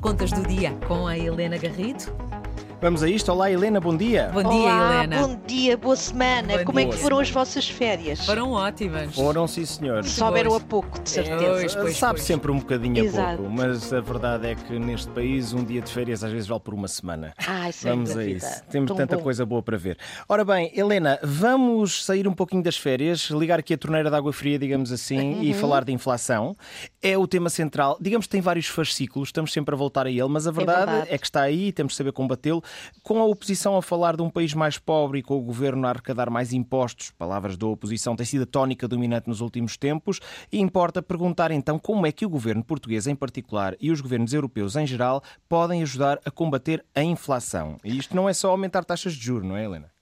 Contas do dia com a Helena Garrido. Vamos a isto. Olá, Helena, bom dia. Bom dia, Olá, Helena. bom dia, boa semana. Bom Como é dia. que foram as vossas férias? Foram ótimas. Foram, sim, senhor. Souberam a pouco, de certeza. Pois, pois, Sabe pois. sempre um bocadinho a Exato. pouco, mas a verdade é que neste país um dia de férias às vezes vale por uma semana. Ai, sem Vamos a isso. Temos Tão tanta bom. coisa boa para ver. Ora bem, Helena, vamos sair um pouquinho das férias, ligar aqui a torneira de água fria, digamos assim, Uhum. e falar de inflação. É o tema central. Digamos que tem vários fascículos, estamos sempre a voltar a ele, mas a verdade é, verdade. que está aí e temos de saber combatê-lo. Com a oposição a falar de um país mais pobre e com o governo a arrecadar mais impostos, palavras da oposição, tem sido a tónica dominante nos últimos tempos, e importa perguntar então como é que o governo português em particular e os governos europeus em geral podem ajudar a combater a inflação. E isto não é só aumentar taxas de juros, não é, Helena?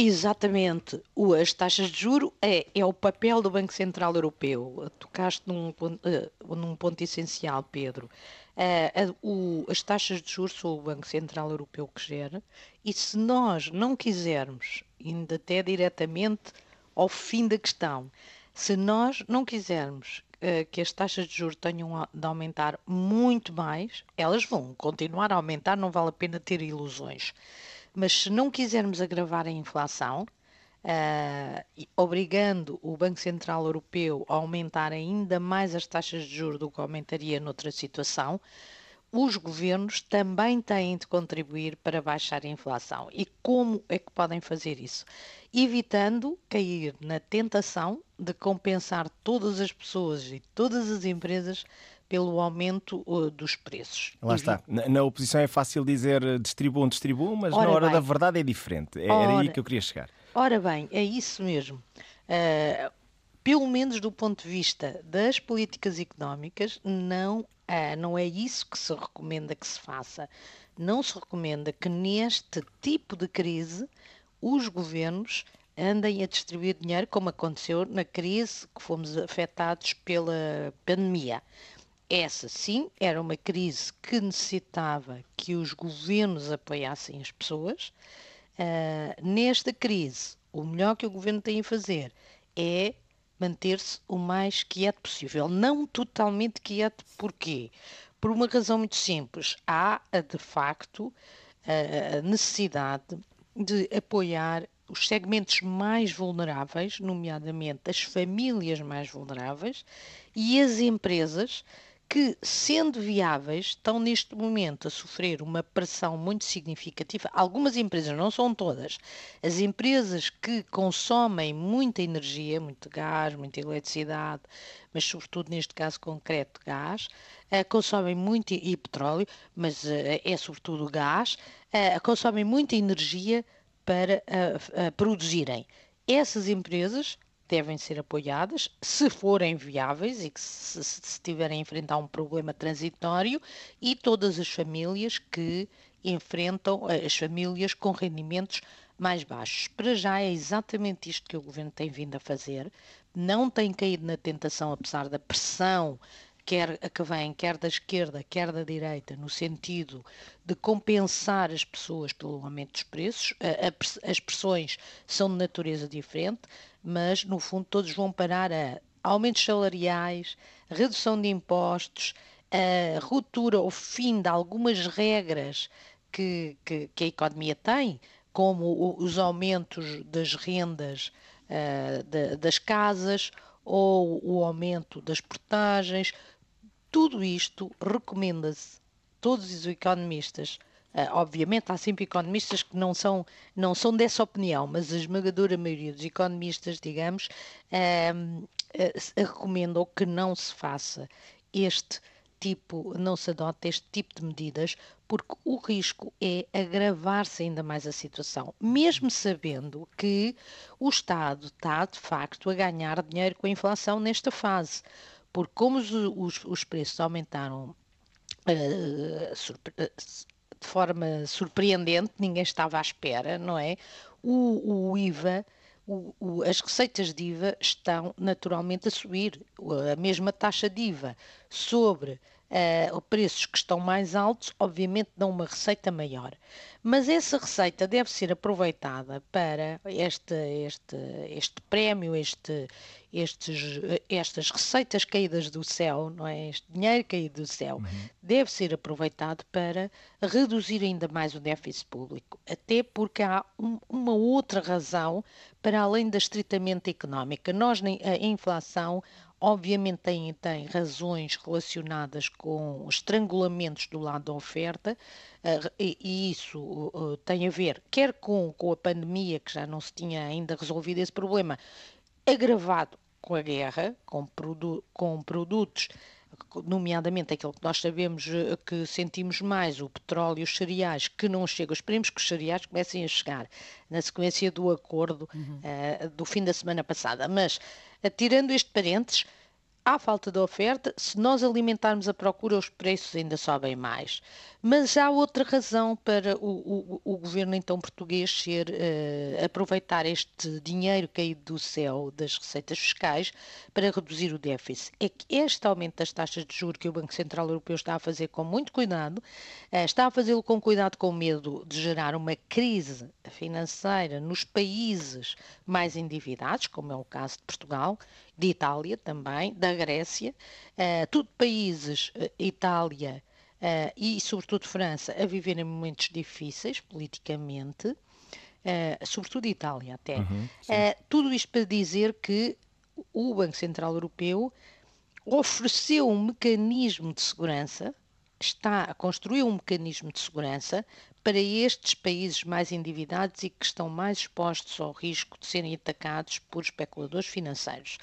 Exatamente. O- As taxas de juro é, é o papel do Banco Central Europeu. Tocaste num, eh, num ponto essencial, Pedro. A- o- as taxas de juros são o Banco Central Europeu que gera e se nós não quisermos, indo até diretamente ao fim da questão, se nós não quisermos eh, que as taxas de juros tenham de aumentar muito mais, elas vão continuar a aumentar, não vale a pena ter ilusões. Mas se não quisermos agravar a inflação, e obrigando o Banco Central Europeu a aumentar ainda mais as taxas de juros do que aumentaria noutra situação, os governos também têm de contribuir para baixar a inflação. E como é que podem fazer isso? Evitando cair na tentação de compensar todas as pessoas e todas as empresas pelo aumento uh, dos preços. Lá está. Na, na oposição é fácil dizer eh, distribuam, distribuam, mas Ora na hora bem. da verdade é diferente. É- Era aí Ora. que eu queria chegar. Ora bem, é isso mesmo. Ah, pelo menos do ponto de vista das políticas económicas, não, ah, não é isso que se recomenda que se faça. Não se recomenda que neste tipo de crise os governos andem a distribuir dinheiro, como aconteceu na crise que fomos afetados pela pandemia. Essa sim era uma crise que necessitava que os governos apoiassem as pessoas. Ah, nesta crise, o melhor que o governo tem a fazer é manter-se o mais quieto possível. Não totalmente quieto, porquê? Por uma razão muito simples. Há, de facto, a necessidade de apoiar os segmentos mais vulneráveis, nomeadamente as famílias mais vulneráveis e as empresas que, sendo viáveis, estão neste momento a sofrer uma pressão muito significativa. Algumas empresas, não são todas, as empresas que consomem muita energia, muito gás, muita eletricidade, mas sobretudo neste caso concreto gás, eh, consomem muito e petróleo, mas eh, é sobretudo gás, eh, consomem muita energia para produzirem. Essas empresas devem ser apoiadas se forem viáveis e que se, se tiverem a enfrentar um problema transitório e todas as famílias que enfrentam eh, as famílias com rendimentos mais baixos. Para já é exatamente isto que o governo tem vindo a fazer. Não tem caído na tentação, apesar da pressão quer a que vem, quer da esquerda, quer da direita, no sentido de compensar as pessoas pelo aumento dos preços. As pressões são de natureza diferente, mas no fundo todos vão parar a aumentos salariais, redução de impostos, a ruptura ou fim de algumas regras que, que- que a economia tem, como os aumentos das rendas ah, da- das casas ou o aumento das portagens, tudo isto recomenda-se, todos os economistas, ah, obviamente há sempre economistas que não são, não são dessa opinião, mas a esmagadora maioria dos economistas, digamos, ah, recomendam que não se faça este tipo, não se adota este tipo de medidas, porque o risco é agravar-se ainda mais a situação, mesmo sabendo que o Estado está de facto a ganhar dinheiro com a inflação nesta fase. Porque como os, os- os preços aumentaram eh, de forma surpreendente, ninguém estava à espera, não é? O, o IVA, o- o- as receitas de IVA estão naturalmente a subir. A mesma taxa de IVA sobre eh, preços que estão mais altos, obviamente dão uma receita maior. Mas essa receita deve ser aproveitada para este, este, este prémio, este, estes, estas receitas caídas do céu, não é? Este dinheiro caído do céu, uhum. deve ser aproveitado para reduzir ainda mais o déficit público, até porque há um, uma outra razão para além da estritamente económica. Nós, a inflação, obviamente tem, tem razões relacionadas com estrangulamentos do lado da oferta, uh, e, isso uh, tem a ver quer com, com a pandemia, que já não se tinha ainda resolvido esse problema, agravado com a guerra, com, produ com produtos nomeadamente aquilo que nós sabemos eh, que sentimos mais, o petróleo e os cereais, que não chegam. Esperemos que os cereais comecem a chegar na sequência do acordo uhum. uh, do fim da semana passada. Mas, uh, tirando este parênteses, há falta de oferta, se nós alimentarmos a procura, os preços ainda sobem mais. Mas há outra razão para o, o, o governo então português ser, uh, aproveitar este dinheiro caído do céu das receitas fiscais para reduzir o déficit. É que este aumento das taxas de juros que o Banco Central Europeu está a fazer com muito cuidado, uh, está a fazê-lo com cuidado com medo de gerar uma crise financeira nos países mais endividados, como é o caso de Portugal, de Itália também, da Grécia, uh, tudo países, uh, Itália uh, e sobretudo França, a viverem momentos difíceis politicamente, sobretudo Itália até. Uhum, tudo isto para dizer que o Banco Central Europeu ofereceu um mecanismo de segurança, está a construir um mecanismo de segurança para estes países mais endividados e que estão mais expostos ao risco de serem atacados por especuladores financeiros.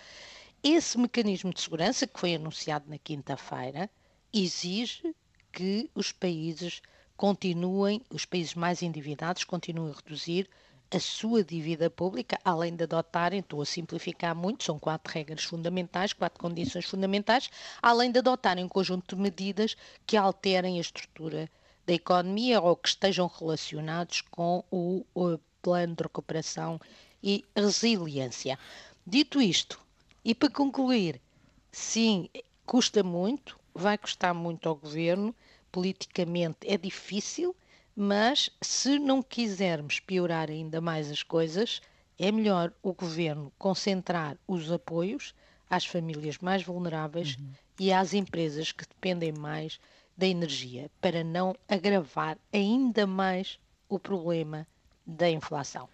Esse mecanismo de segurança, que foi anunciado na quinta-feira, exige que os países continuem, os países mais endividados continuem a reduzir a sua dívida pública, além de adotarem, estou a simplificar muito, são quatro regras fundamentais, quatro condições fundamentais, além de adotarem um conjunto de medidas que alterem a estrutura da economia ou que estejam relacionados com o, o plano de recuperação e resiliência. Dito isto, e para concluir, sim, custa muito, vai custar muito ao governo, politicamente é difícil, mas se não quisermos piorar ainda mais as coisas, é melhor o governo concentrar os apoios às famílias mais vulneráveis uhum. e às empresas que dependem mais da energia para não agravar ainda mais o problema da inflação.